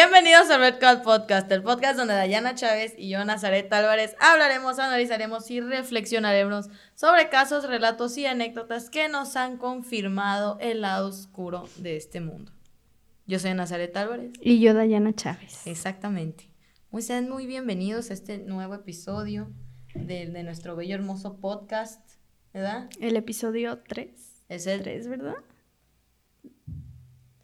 Bienvenidos al Red Call Podcast, el podcast donde Dayana Chávez y yo, Nazaret Álvarez, hablaremos, analizaremos y reflexionaremos sobre casos, relatos y anécdotas que nos han confirmado el lado oscuro de este mundo. Yo soy Nazaret Álvarez. Y yo, Dayana Chávez. Exactamente. Muy, sean muy bienvenidos a este nuevo episodio de, de nuestro bello hermoso podcast, ¿verdad? El episodio 3. Es el 3, ¿verdad?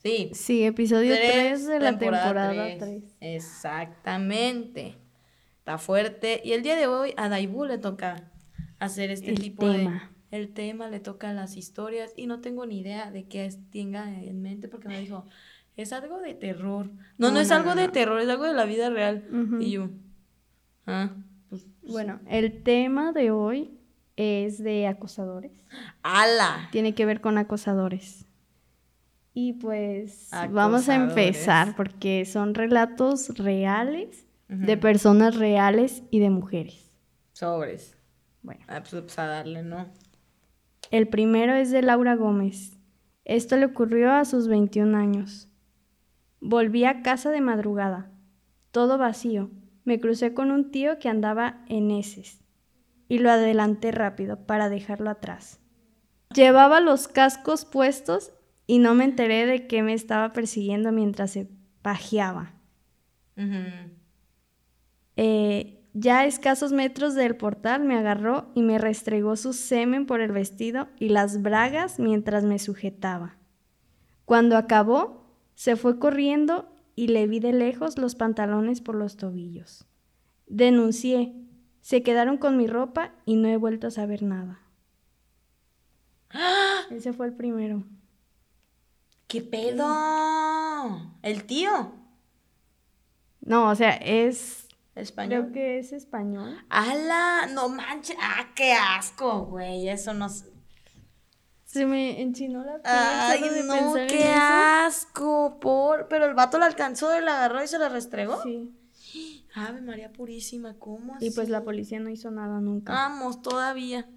Sí. Sí, episodio 3 de la temporada tres. 3. Exactamente. Está fuerte. Y el día de hoy a Daibu le toca hacer este El tipo tema. de... El tema, le toca las historias y no tengo ni idea de qué tenga en mente porque me dijo, es algo de terror. No, no, No, es no, algo no, de terror, es algo de la vida real. Y yo, ah, pues, Bueno, el tema de hoy es de acosadores. ¡ala! Tiene que ver con acosadores. Y pues vamos a empezar porque son relatos reales de personas reales y de mujeres. Sobres. Bueno, Ah, pues, pues, a darle, ¿no? el primero es de Laura Gómez. Esto le ocurrió a sus 21 años. Volví a casa de madrugada, todo vacío. Me crucé con un tío que andaba en heces y lo adelanté rápido para dejarlo atrás. Llevaba los cascos puestos y no me enteré de que me estaba persiguiendo mientras se pajeaba. Eh, ya a escasos metros del portal me agarró y me restregó su semen por el vestido y las bragas mientras me sujetaba. Cuando acabó, se fue corriendo y le vi de lejos los pantalones por los tobillos. Denuncié. Se quedaron con mi ropa y no he vuelto a saber nada. Ese fue el primero. ¿Qué pedo? ¿El tío? No, o sea, es... ¿Español? Creo que es español. ¡Hala! No manches. ¡Ah, qué asco, güey! Eso no. Se me enchinó la piel ¡Ay, de no! en ¡Qué eso. asco! Por... Pero el vato la alcanzó, la agarró y se la restregó. Sí. Ave María Purísima, ¿cómo Y pues así? la policía no hizo nada nunca. Vamos, todavía.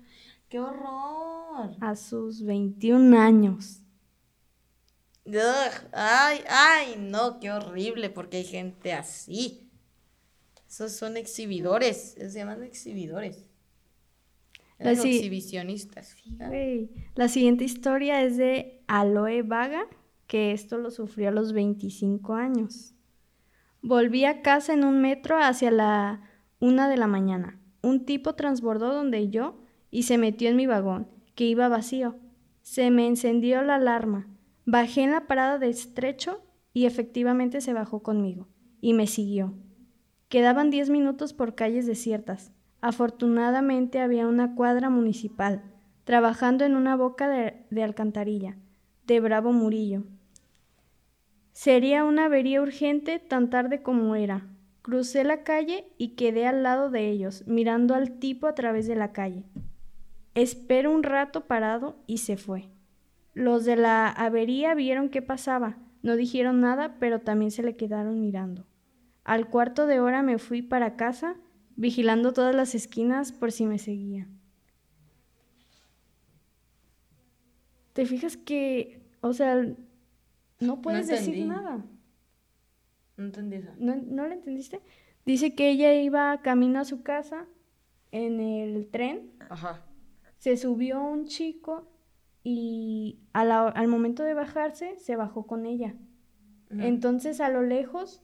¡Qué horror! A sus 21 años. Ugh, ¡Ay, ay! No, qué horrible, porque hay gente así. Esos son exhibidores. Se llaman exhibidores. Si- exhibicionistas. ¿ah? Güey. La siguiente historia es de Aloe Vaga, que esto lo sufrió a los 25 años. Volví a casa en un metro hacia la una de la mañana. Un tipo transbordó donde yo y se metió en mi vagón, que iba vacío. Se me encendió la alarma. Bajé en la parada de estrecho y efectivamente se bajó conmigo y me siguió. Quedaban 10 minutos por calles desiertas. Afortunadamente había una cuadra municipal, trabajando en una boca de, alcantarilla, de Bravo Murillo. Sería una avería urgente tan tarde como era. Crucé la calle y quedé al lado de ellos, mirando al tipo a través de la calle. Esperé un rato parado y se fue. Los de la avería vieron qué pasaba, no dijeron nada, pero también se le quedaron mirando. Al cuarto de hora me fui para casa, vigilando todas las esquinas por si me seguía. ¿Te fijas que, o sea, no puedes decir nada? No entendí eso. ¿No, ¿No lo entendiste? Dice que ella iba camino a su casa en el tren, Ajá. se subió un chico y al momento de bajarse se bajó con ella. Entonces a lo lejos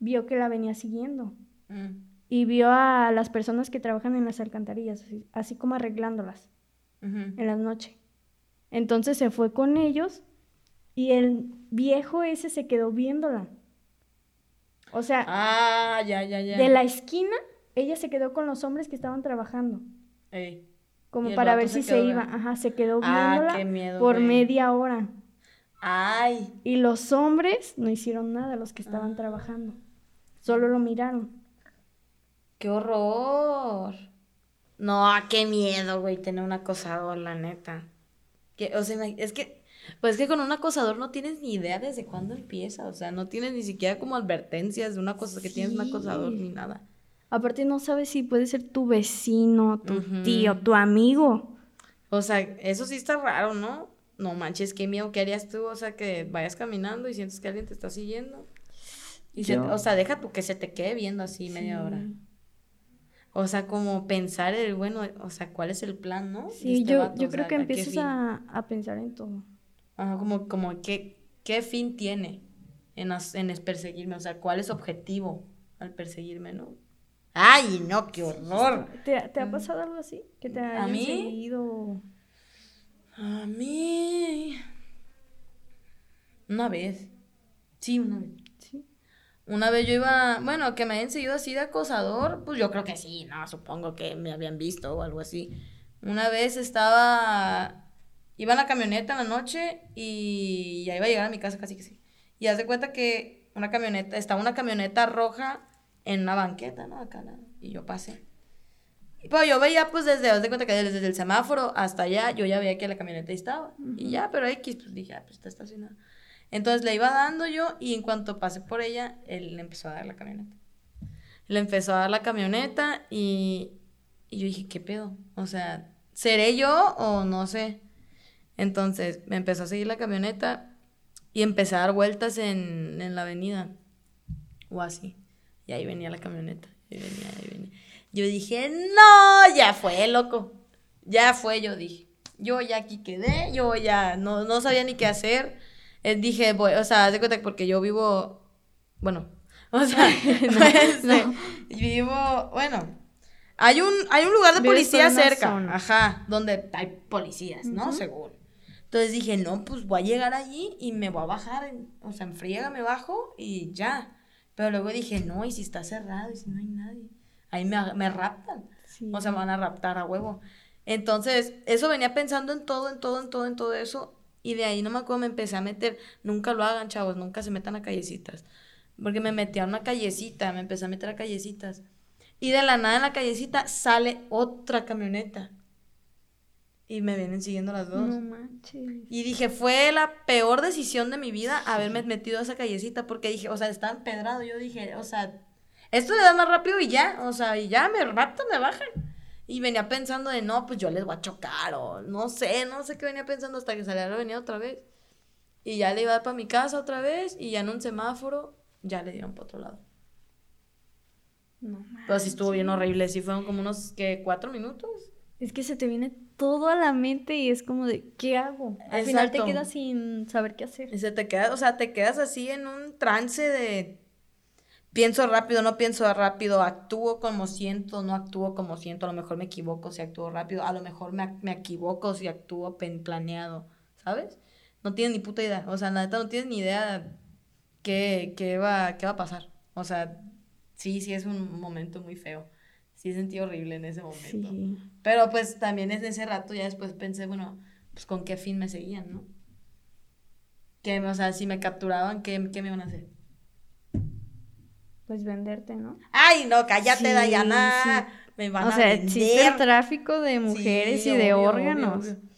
vio que la venía siguiendo Mm, y vio a las personas que trabajan en las alcantarillas, así, así como arreglándolas en la noche. Entonces se fue con ellos y el viejo ese se quedó viéndola. O sea, Ah, ya, ya, ya. de la esquina, ella se quedó con los hombres que estaban trabajando, Ey. Como para ver si se iba. Ajá, se quedó Ah, viéndola qué miedo, por güey. media hora. Ay. Y los hombres no hicieron nada, los que estaban trabajando. Solo lo miraron. ¡Qué horror! No, qué miedo, güey, tener un acosador, la neta. Que, o sea, es que, pues es que con un acosador no tienes ni idea desde cuándo empieza. O sea, no tienes ni siquiera como advertencias de una cosa que tienes un acosador ni nada. Aparte no sabes si puede ser tu vecino, tu tío, tu amigo. O sea, eso sí está raro, ¿no? No manches, qué miedo, ¿qué harías tú? O sea, que vayas caminando y sientes que alguien te está siguiendo. Y se- o sea, deja tú que se te quede viendo así media hora. O sea, como pensar el, bueno, o sea, ¿cuál es el plan, no? Sí, este yo, vato, yo o creo sea, que ¿a qué empiezas a, a pensar en todo. Ajá, como, como ¿qué, qué fin tiene en, as- en perseguirme? O sea, ¿cuál es su objetivo al perseguirme, no? ¡Ay, no, qué horror! ¿Te, te ha pasado algo así? Que te ¿A hayan mí? seguido? A mí... Una vez. Sí, una vez. Sí. Una vez yo iba, bueno, que me hayan seguido así de acosador, pues yo creo que sí, no, supongo que me habían visto o algo así. Una vez estaba, iba en la camioneta en la noche y ya iba a llegar a mi casa casi que sí. Y haz de cuenta que una camioneta, estaba una camioneta roja en una banqueta, ¿no? Acá, ¿no? y yo pasé. Y pues yo veía, pues desde, haz de cuenta que desde el semáforo hasta allá, yo ya veía que la camioneta ahí estaba. Y ya, pero X, pues dije, ah, pues está estacionada. Entonces le iba dando yo y en cuanto pasé por ella, él le empezó a dar la camioneta. Le empezó a dar la camioneta y, y yo dije, ¿qué pedo? O sea, ¿seré yo o no sé? Entonces me empezó a seguir la camioneta y empecé a dar vueltas en, en la avenida o así. Y ahí venía la camioneta. Y venía, ahí venía. Yo dije, no, ya fue, loco. Ya fue, yo dije. Yo ya aquí quedé, yo ya no, no sabía ni qué hacer. Eh, dije, voy, o sea, haz de cuenta que porque yo vivo, bueno, o sea, este, vivo, bueno, hay un, hay un lugar de Vives policía cerca, zona. ajá, donde hay policías, ¿no? Seguro. Entonces dije, no, pues voy a llegar allí y me voy a bajar, o sea, en friega me bajo y ya. Pero luego dije, no, y si está cerrado y si no hay nadie, ahí me, me raptan. Sí. O sea, me van a raptar a huevo. Entonces, eso venía pensando en todo, en todo, en todo, en todo eso. Y de ahí no me acuerdo, me empecé a meter. Nunca lo hagan, chavos, nunca se metan a callecitas. Porque me metí a una callecita, me empecé a meter a callecitas. Y de la nada en la callecita sale otra camioneta. Y me vienen siguiendo las dos. No manches. Y dije, fue la peor decisión de mi vida haberme metido a esa callecita porque dije, o sea, estaba empedrado. Yo dije, o sea, esto le da más rápido y ya, o sea, y ya me raptan, me bajan. Y venía pensando de, no, pues yo les voy a chocar o no sé, no sé qué venía pensando hasta que salía la avenida otra vez. Y ya le iba a dar para mi casa otra vez y ya en un semáforo ya le dieron para otro lado. No Pero sí estuvo bien horrible, sí fueron como unos, que ¿Cuatro minutos? Es que se te viene todo a la mente y es como de, ¿qué hago? Al final te quedas sin saber qué hacer. Y se te queda, o sea, te quedas así en un trance de pienso rápido, no pienso rápido, actúo como siento, no actúo como siento, a lo mejor me equivoco si actúo rápido, a lo mejor me, me equivoco si actúo pen- planeado, ¿sabes? No tienes ni puta idea, o sea, la neta no tienes ni idea qué, qué va, qué va a pasar. O sea, sí, sí es un momento muy feo. Sí sentí horrible en ese momento. Sí. Pero pues también en ese rato ya después pensé, bueno, pues con qué fin me seguían, ¿no? Que, o sea, si me capturaban, ¿qué, qué me iban a hacer? Pues venderte, ¿no? Ay, no, cállate, Sí, Dayana. Me van o a sea, existe el vender. tráfico de mujeres y de órganos. obvio, obvio.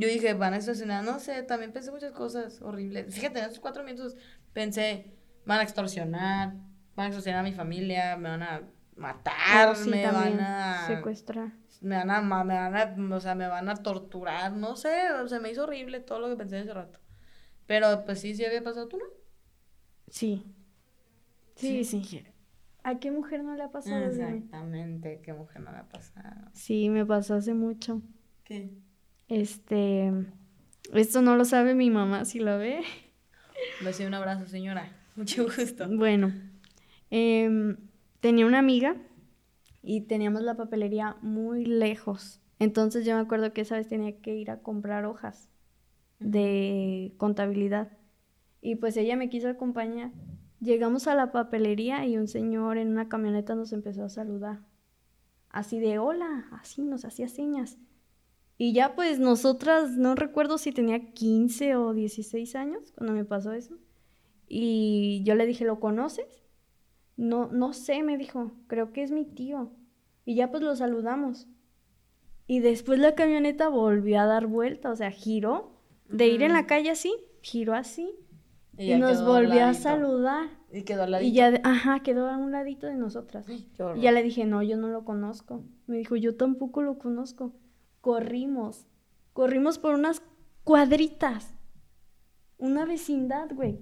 Yo dije, van a estacionar, no sé, también pensé muchas cosas horribles. Fíjate, en esos cuatro minutos pensé, van a extorsionar, van a extorsionar a mi familia, me van a matar, Oh, sí, me van a... Secuestrar. me van a, me van a, o sea, me van a torturar, no sé, o sea, me hizo horrible todo lo que pensé en ese rato. Pero pues sí, sí había pasado tú, ¿no? Sí. Sí, sí. ¿A qué mujer no le ha pasado? Exactamente, qué mujer no me ha pasado. Sí, me pasó hace mucho. ¿Qué? Este, esto no lo sabe mi mamá si lo ve. Les doy un abrazo, señora. Mucho gusto. Bueno, em, tenía una amiga y teníamos la papelería muy lejos. Entonces yo me acuerdo que esa vez tenía que ir a comprar hojas de contabilidad. Y pues ella me quiso acompañar. Llegamos a la papelería y un señor en una camioneta nos empezó a saludar. Así de hola, así nos hacía señas. Y ya pues nosotras, no recuerdo si tenía 15 o 16 años cuando me pasó eso. Y yo le dije, ¿lo conoces? No, no sé, me dijo, creo que es mi tío. Y ya pues lo saludamos. Y después la camioneta volvió a dar vuelta, o sea, giró. De ir en la calle así, giró así. Y, nos volvió a saludar. Y quedó al ladito. Y ya, de- ajá, quedó a un ladito de nosotras. Ay. Y ya le dije, no, yo no lo conozco. Me dijo, yo tampoco lo conozco. Corrimos. Corrimos por unas cuadritas. Una vecindad, güey.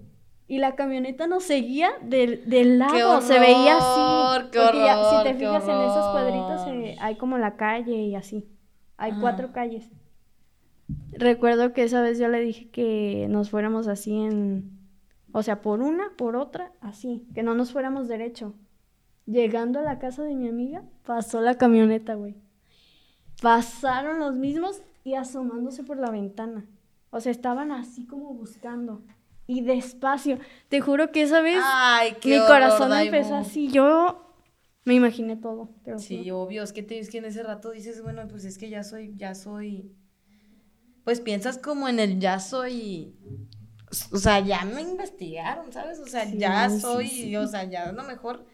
Y la camioneta nos seguía del, del lado, se veía así. Qué porque ya, si horror, te fijas en esos cuadritos, horror. eh, hay como la calle y así. Hay Ajá. cuatro calles. Recuerdo que esa vez yo le dije que nos fuéramos así en, o sea, por una, por otra, así, que no nos fuéramos derecho. Llegando a la casa de mi amiga, pasó la camioneta, güey. Pasaron los mismos y asomándose por la ventana. O sea, estaban así como buscando. Y despacio. Te juro que esa vez Ay, mi horror, corazón empezó así. Yo me imaginé todo. te lo Sí, obvio, es que, te, es que en ese rato dices, bueno, pues es que ya soy, ya soy, pues piensas como en el ya soy, o sea, ya me investigaron, ¿sabes? O sea, Sí, ya sí, soy, sí. o sea, ya a lo mejor,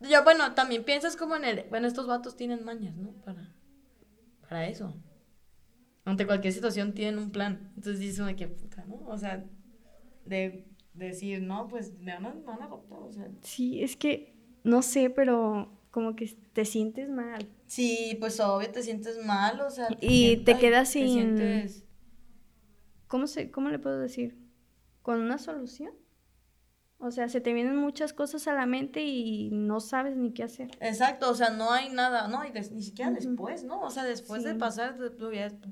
ya bueno, también piensas como en el, bueno, estos vatos tienen mañas, ¿no? Para, para eso. Ante cualquier situación tienen un plan. Entonces dices, "Ay, qué puta, ¿no? O sea, de decir, no, pues me van a, me van a adoptar, o sea. Sí, es que no sé, pero como que te sientes mal. Sí, pues obvio te sientes mal, o sea. Y te quedas te sin- sientes- ¿Cómo, se, ¿Cómo le puedo decir? ¿Con una solución? O sea, se te vienen muchas cosas a la mente y no sabes ni qué hacer. Exacto, o sea, no hay nada, no, y ni siquiera después, ¿no? O sea, después de pasar,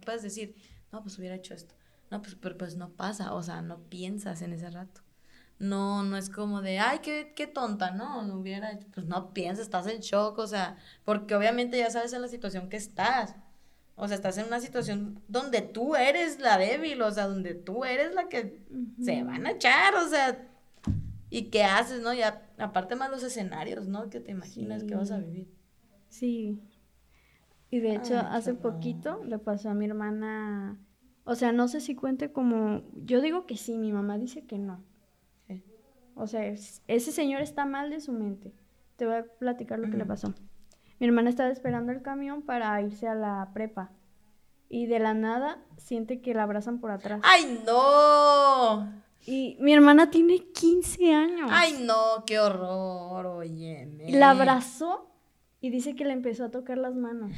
puedes decir, no, pues hubiera hecho esto. No, pues, pero pues no pasa, o sea, no piensas en ese rato. No, no es como de, ay, qué, qué tonta, no, no hubiera hecho, pues no piensas, estás en shock, o sea, porque obviamente ya sabes en la situación que estás. O sea, estás en una situación donde tú eres la débil, o sea, donde tú eres la que se van a echar, o sea, ¿y qué haces, no? Ya, aparte más los escenarios, ¿no? Que te imaginas que vas a Sí. vivir. Sí. Y de hecho, Ay, hace poquito le pasó a mi hermana. O sea, no sé si cuente como. Yo digo que sí, mi mamá dice que no. Sí. O sea, es- ese señor está mal de su mente. Te voy a platicar lo que le pasó. Mi hermana estaba esperando el camión para irse a la prepa. Y de la nada siente que la abrazan por atrás. ¡Ay, no! Y mi hermana tiene 15 años. ¡Ay, no! ¡Qué horror! Oye, La abrazó y dice que le empezó a tocar las manos.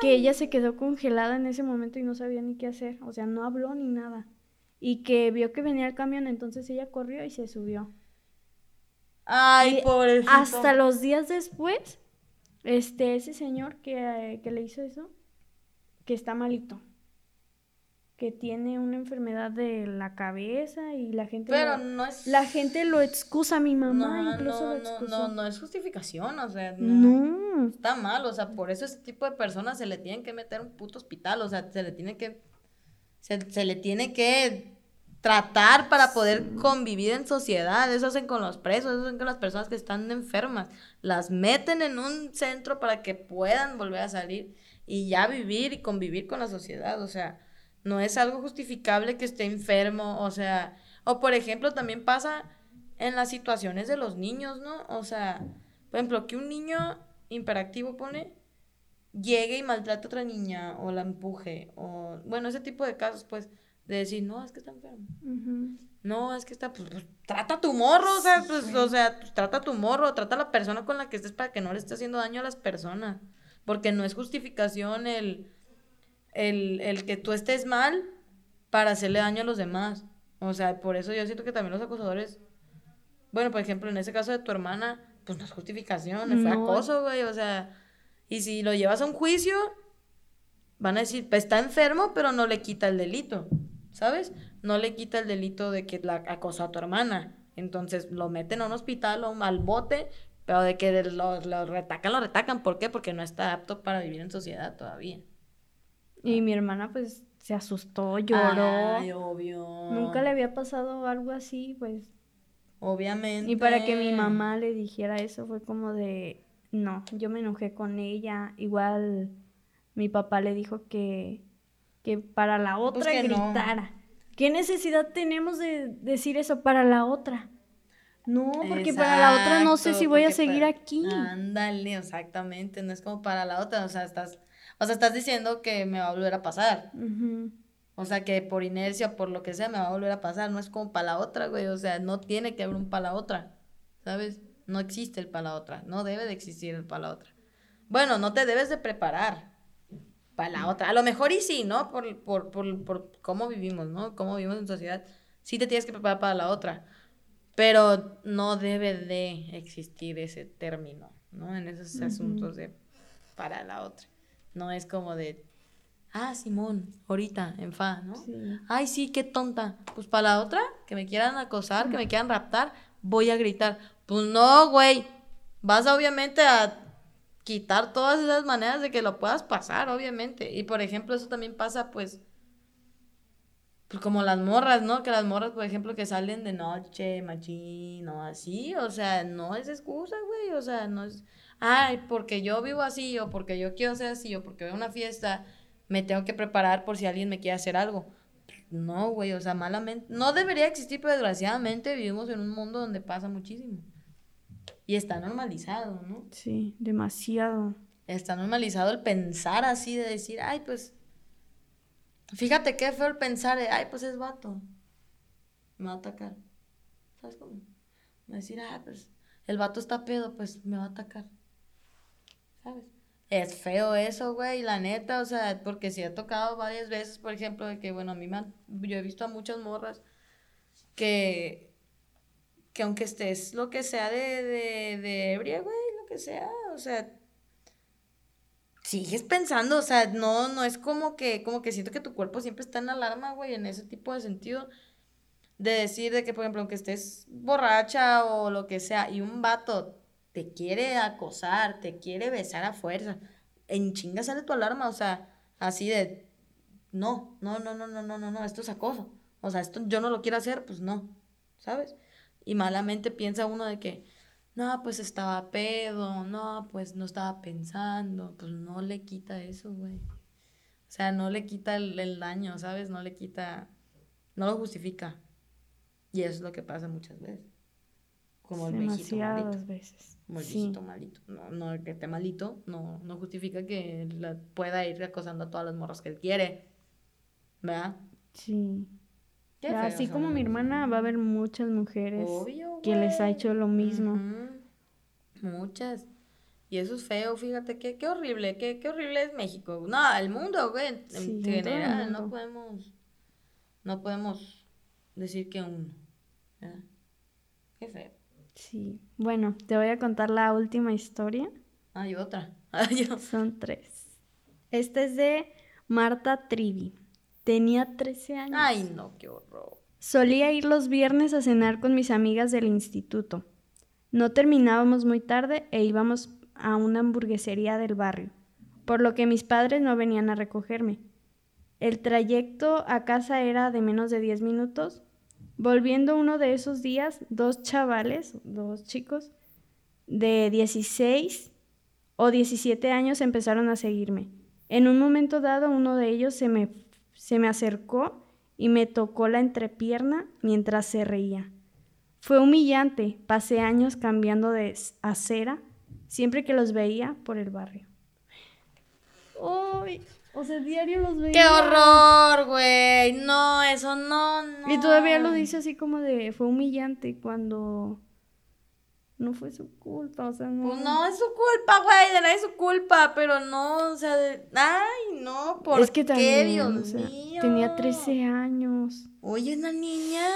Que ella se quedó congelada en ese momento y no sabía ni qué hacer. O sea, no habló ni nada. Y que vio que venía el camión, entonces ella corrió y se subió. ¡Ay, pobrecito! Hasta los días después, este, ese señor que, eh, que le hizo eso, que está malito. Que tiene una enfermedad de la cabeza y la gente... Pero lo, no es... la gente lo excusa, mi mamá no, incluso no, lo no, excusó. no, no es justificación, o sea, no. Está mal, o sea, por eso ese tipo de personas se le tienen que meter a un puto hospital, o sea, se le tiene que, se, se le tiene que tratar para poder convivir en sociedad, eso hacen con los presos, eso hacen con las personas que están enfermas, las meten en un centro para que puedan volver a salir y ya vivir y convivir con la sociedad, o sea, no es algo justificable que esté enfermo, o sea, o por ejemplo también pasa en las situaciones de los niños, ¿no? O sea, por ejemplo, que un niño imperactivo pone llegue y maltrate a otra niña o la empuje o bueno, ese tipo de casos pues de decir, "No, es que está enfermo." No, es que está pues, pues, trata a tu morro, o sea, pues o sea, pues, trata a tu morro, trata a la persona con la que estés para que no le esté haciendo daño a las personas, porque no es justificación el el, el que tú estés mal para hacerle daño a los demás. O sea, por eso yo siento que también los acosadores, bueno, por ejemplo, en ese caso de tu hermana, pues no es justificación, fue No. acoso, güey, o sea, y si lo llevas a un juicio, van a decir, pues está enfermo, pero no le quita el delito, ¿sabes? No le quita el delito de que la acosó a tu hermana. Entonces lo meten a un hospital o al bote, pero de que lo, lo retacan, lo retacan. ¿Por qué? Porque no está apto para vivir en sociedad todavía. Y mi hermana pues se asustó, lloró. Ay, obvio. Nunca le había pasado algo así, pues. Obviamente. Y para que mi mamá le dijera eso fue como de, no, yo me enojé con ella. Igual mi papá le dijo que, que para la otra Pues que no. gritara. ¿Qué necesidad tenemos de decir eso para la otra? No, porque para la otra no sé si voy a seguir para- aquí. Ándale, exactamente. No es como para la otra. O sea, estás, o sea, estás diciendo que me va a volver a pasar. O sea, que por inercia, por lo que sea, me va a volver a pasar. No es como para la otra, güey. O sea, no tiene que haber un para la otra. ¿Sabes? No existe el para la otra. No debe de existir el para la otra. Bueno, no te debes de preparar para la otra. A lo mejor y sí, ¿no? Por, por, por, por cómo vivimos, ¿no? Cómo vivimos en sociedad. sí te tienes que preparar para la otra, pero no debe de existir ese término, ¿no? En esos asuntos de para la otra. No es como de, ah, Simón, ahorita, en fa, ¿no? Ay, sí, qué tonta. Pues para la otra, que me quieran acosar, que me quieran raptar, voy a gritar. Pues no, güey. Vas obviamente a quitar todas esas maneras de que lo puedas pasar, obviamente. Y por ejemplo, eso también pasa, pues, pues como las morras, ¿no? Que las morras, por ejemplo, que salen de noche, machín, o así, o sea, no es excusa, güey, o sea, no es, ay, porque yo vivo así, o porque yo quiero ser así, o porque voy a una fiesta, me tengo que preparar por si alguien me quiere hacer algo. No, güey, o sea, malamente, no debería existir, pero desgraciadamente vivimos en un mundo donde pasa muchísimo. Y está normalizado, ¿no? Sí, demasiado. Está normalizado el pensar así, de decir, ay, pues, fíjate qué fue el pensar de, ay, pues es vato, me va a atacar. ¿Sabes cómo? Decir, ay, pues, el vato está pedo, pues me va a atacar. Es feo eso, güey, la neta, o sea, porque si ha tocado varias veces, por ejemplo, de que, bueno, a mí me yo he visto a muchas morras que que aunque estés lo que sea de, de, de ebria, güey, lo que sea, o sea, sigues pensando, o sea, no, no es como que, como que siento que tu cuerpo siempre está en alarma, güey, en ese tipo de sentido, de decir de que, por ejemplo, aunque estés borracha o lo que sea, y un vato te quiere acosar, te quiere besar a fuerza, en chinga sale tu alarma, o sea, así de, no, no, no, no, no, no, no, no, esto es acoso, o sea, esto yo no lo quiero hacer, pues no, ¿sabes? Y malamente piensa uno de que, no, pues estaba pedo, no, pues no estaba pensando, pues no le quita eso, güey. O sea, no le quita el, daño, ¿sabes? No le quita, no lo justifica. Y eso es lo que pasa muchas veces. Como el viejito malito. veces. Como el viejito malito. No, no, que esté malito, no, no justifica que la pueda ir acosando a todas las morras que él quiere. ¿Verdad? Sí así como mi hermana, va a haber muchas mujeres que les ha hecho lo mismo. Muchas. Y eso es feo, fíjate, qué, qué horrible, qué, qué horrible es México. No, el mundo, güey, en general, no podemos, no podemos decir que uno. Qué feo. Sí. Bueno, te voy a contar la última historia. Hay otra. Son tres. Esta es de Marta Trivi. Tenía 13 años. Ay, no, qué horror. Solía ir los viernes a cenar con mis amigas del instituto. No terminábamos muy tarde e íbamos a una hamburguesería del barrio, por lo que mis padres no venían a recogerme. El trayecto a casa era de menos de 10 minutos. Volviendo uno de esos días, dos chavales, dos chicos de 16 o 17 años empezaron a seguirme. En un momento dado, uno de ellos se me se me acercó y me tocó la entrepierna mientras se reía. Fue humillante, pasé años cambiando de acera siempre que los veía por el barrio. Uy, o sea, diario los veía. ¡Qué horror, güey! No, eso no, no. Y todavía lo dice así como de, fue humillante cuando no fue su culpa, o sea, no. Pues no es su culpa, güey, de nadie es su culpa, pero no, o sea, de... ay, no, ¿por es que qué, Dios mío? Tenía 13 años. Oye, una niña.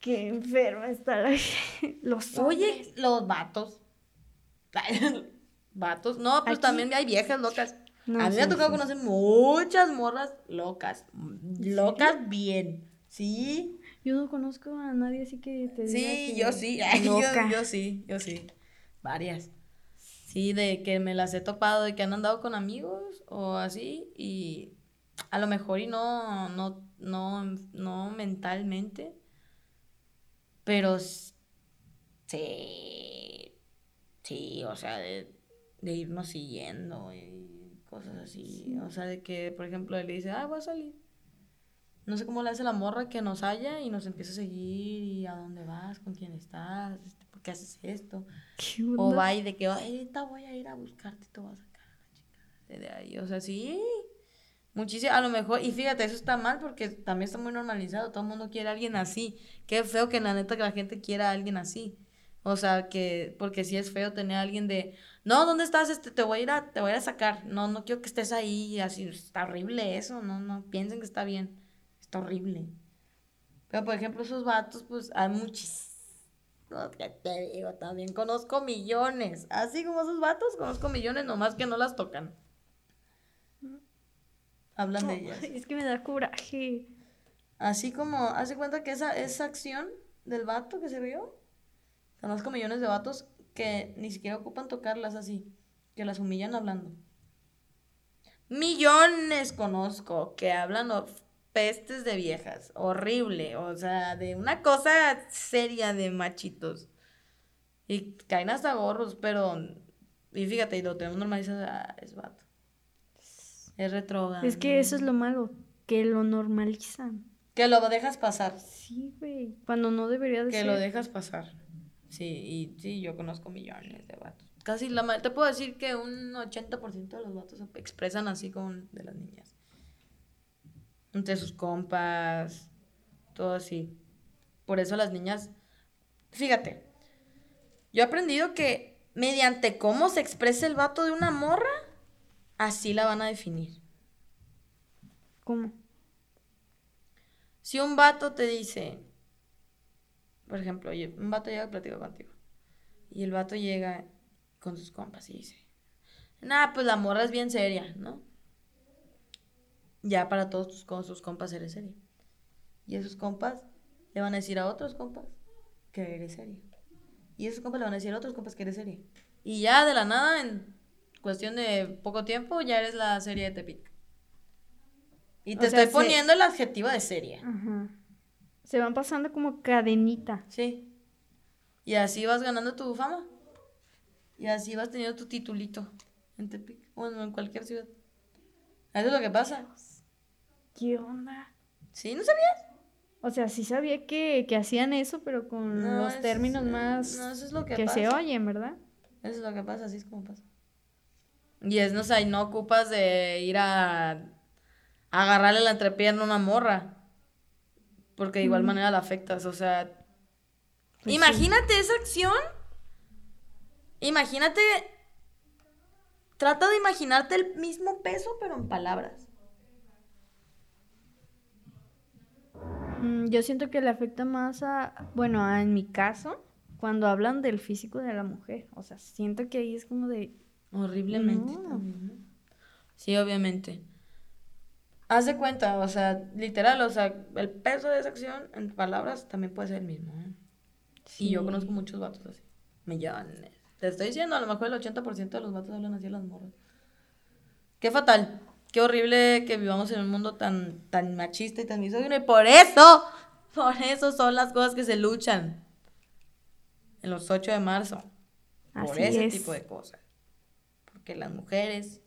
Qué enferma está la Los Oye, los vatos. vatos. No, pues también hay viejas locas. A mí me ha tocado conocer muchas morras locas. Locas bien. ¿Sí? Yo no conozco a nadie así que te diga Sí, yo sí. yo, yo, sí, yo sí. Varias. Sí, de que me las he topado, de que han andado con amigos o así, y a lo mejor y no, no, no, no mentalmente, pero sí, sí, o sea, de, de irnos siguiendo y cosas así. O sea, de que, por ejemplo, él dice, ah, voy a salir no sé cómo le hace la morra que nos halla y nos empieza a seguir y a dónde vas, con quién estás, este, por qué haces esto. o va y de que ahorita voy a ir a buscarte y te vas a sacar a la chica de ahí. O sea, sí, muchísimo, a lo mejor, y fíjate, eso está mal porque también está muy normalizado, todo el mundo quiere a alguien así. Qué feo que la neta que la gente quiera a alguien así. O sea, que, porque sí es feo tener a alguien de, no, ¿dónde estás? Este, te voy a ir a, te voy a sacar. No, no quiero que estés ahí, así, está horrible eso, no, no, piensen que está bien horrible. Pero, por ejemplo, esos vatos, pues, hay muchísimos. ¿Qué te digo? También conozco millones. Así como esos vatos, conozco millones, nomás que no las tocan. Hablan de ellas. Es que me da coraje. Así como, hace cuenta que esa, esa acción del vato que se vio, conozco millones de vatos que ni siquiera ocupan tocarlas así, que las humillan hablando. Millones conozco que hablan pestes de viejas, horrible, o sea, de una cosa seria de machitos. Y caen hasta gorros, pero, y fíjate, y lo tenemos normalizado, ah, es vato. Es retrógrado. Es que eso es lo malo, que lo normalizan. Que lo dejas pasar. Sí, güey. Cuando no debería de Que ser. lo dejas pasar. Sí, y sí, yo conozco millones de vatos. Casi la te puedo decir que un 80% de los vatos se expresan así como de las niñas. Entre sus compas, todo así. Por eso las niñas, fíjate, yo he aprendido que mediante cómo se expresa el vato de una morra, así la van a definir. ¿Cómo? Si un vato te dice, por ejemplo, un vato llega a platicar contigo. Y el vato llega con sus compas y dice, nah, pues la morra es bien seria, ¿no? Ya para todos tus, con sus compas eres seria. Y esos compas le van a decir a otros compas que eres seria. Y esos compas le van a decir a otros compas que eres seria. Y ya de la nada, en cuestión de poco tiempo, ya eres la serie de Tepic. Y O te sea, estoy poniendo el adjetivo de seria. Ajá. Se van pasando como cadenita. Sí. Y así vas ganando tu fama. Y así vas teniendo tu titulito en Tepic. Bueno, en cualquier ciudad. Eso es lo que pasa. ¿Qué onda? ¿Sí? ¿No sabías? O sea, sí sabía que, que hacían eso, pero con No, los es- términos más No, eso es lo que, que, se oyen, ¿verdad? Eso es lo que pasa, así es como pasa. Y es, no sé, y no ocupas de ir a, a agarrarle la entrepierna a una morra. Porque de igual Mm. manera la afectas, o sea. Pues sí. imagínate esa acción. Imagínate. Trata de imaginarte el mismo peso, pero en palabras. Mm, yo siento que le afecta más a, bueno, a- en mi caso, cuando hablan del físico de la mujer. O sea, siento que ahí es como de, Horriblemente No. también, ¿no? Sí, obviamente. Haz de cuenta, o sea, literal, o sea, el peso de esa acción en palabras también puede ser el mismo. ¿eh? Y yo Sí. conozco muchos vatos así. Millones. Te estoy diciendo, a lo mejor el 80% de los vatos hablan así a las morras. Qué fatal. Qué horrible que vivamos en un mundo tan, tan machista y tan misógino. Y por eso, por eso son las cosas que se luchan. En los 8 de marzo. Por Así ese es. tipo de cosas. Porque las mujeres,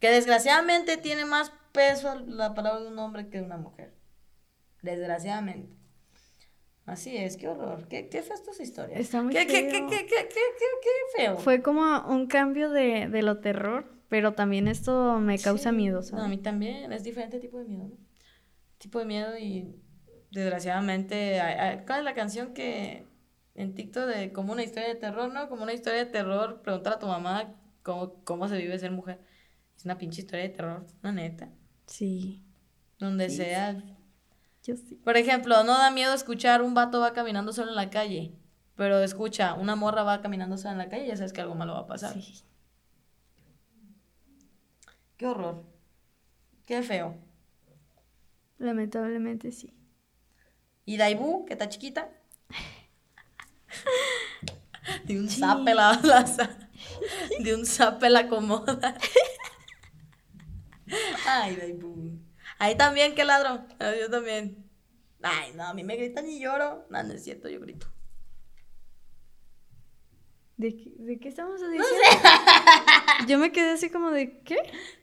que desgraciadamente tiene más peso la palabra de un hombre que de una mujer. Desgraciadamente. Así es, qué horror. Qué, qué fea esta historia. Está muy qué, qué, qué, feo. qué, qué, qué, feo. Fue como un cambio de, de lo terror, pero también esto me causa Sí. miedo, No, a ¿sabes? mí también. Es diferente tipo de miedo, ¿no? Tipo de miedo y desgraciadamente. ¿Cuál es la canción que en TikTok de como una historia de terror, no? Como una historia de terror. Preguntar a tu mamá cómo, cómo se vive ser mujer. Es una pinche historia de terror, la neta. Sí, Donde Sí, sea. yo sí. Por ejemplo, no da miedo escuchar un vato va caminando solo en la calle. Pero escucha, una morra va caminando sola en la calle y ya sabes que algo malo va a pasar. Sí. Qué horror. Qué feo. Lamentablemente sí. Y Daibu, que está chiquita. De un Sí. zape la, la De un zape la acomoda. Ay, Daibu. Ahí también, que ladro. Ah, Yo también. Ay, no, a mí me gritan y lloro. No, no es cierto, yo grito. ¿De qué, de qué estamos diciendo? Yo me quedé así como de, ¿qué?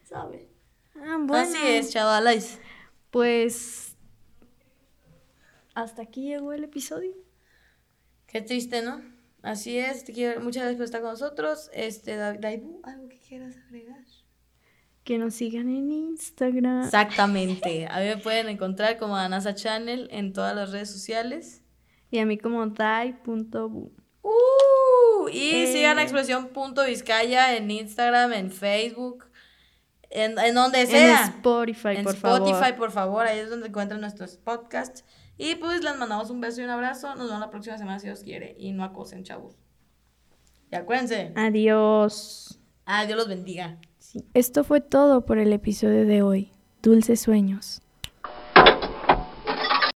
¿Sabe? Ah, bueno. Así es, chavalas. Pues hasta aquí llegó el episodio. Qué triste, ¿no? Así es, te quiero, muchas gracias por estar con nosotros. Este, Da- Daibu, ¿algo que quieras agregar? que nos sigan en Instagram. Exactamente. A mí me pueden encontrar como Anasa Channel en todas las redes sociales. Y a mí como dai.bu. Uh, y eh. sigan a expresión.vizcaya en Instagram, en Facebook, en, en donde sea. En Spotify, por Spotify, favor. En Spotify, por favor. Ahí es donde encuentran nuestros podcasts. Y pues les mandamos un beso y un abrazo. Nos vemos la próxima semana si Dios quiere. Y no acosen, chavos. Y acuérdense. Adiós. Ah, Dios los bendiga. Esto fue todo por el episodio de hoy. Dulces sueños.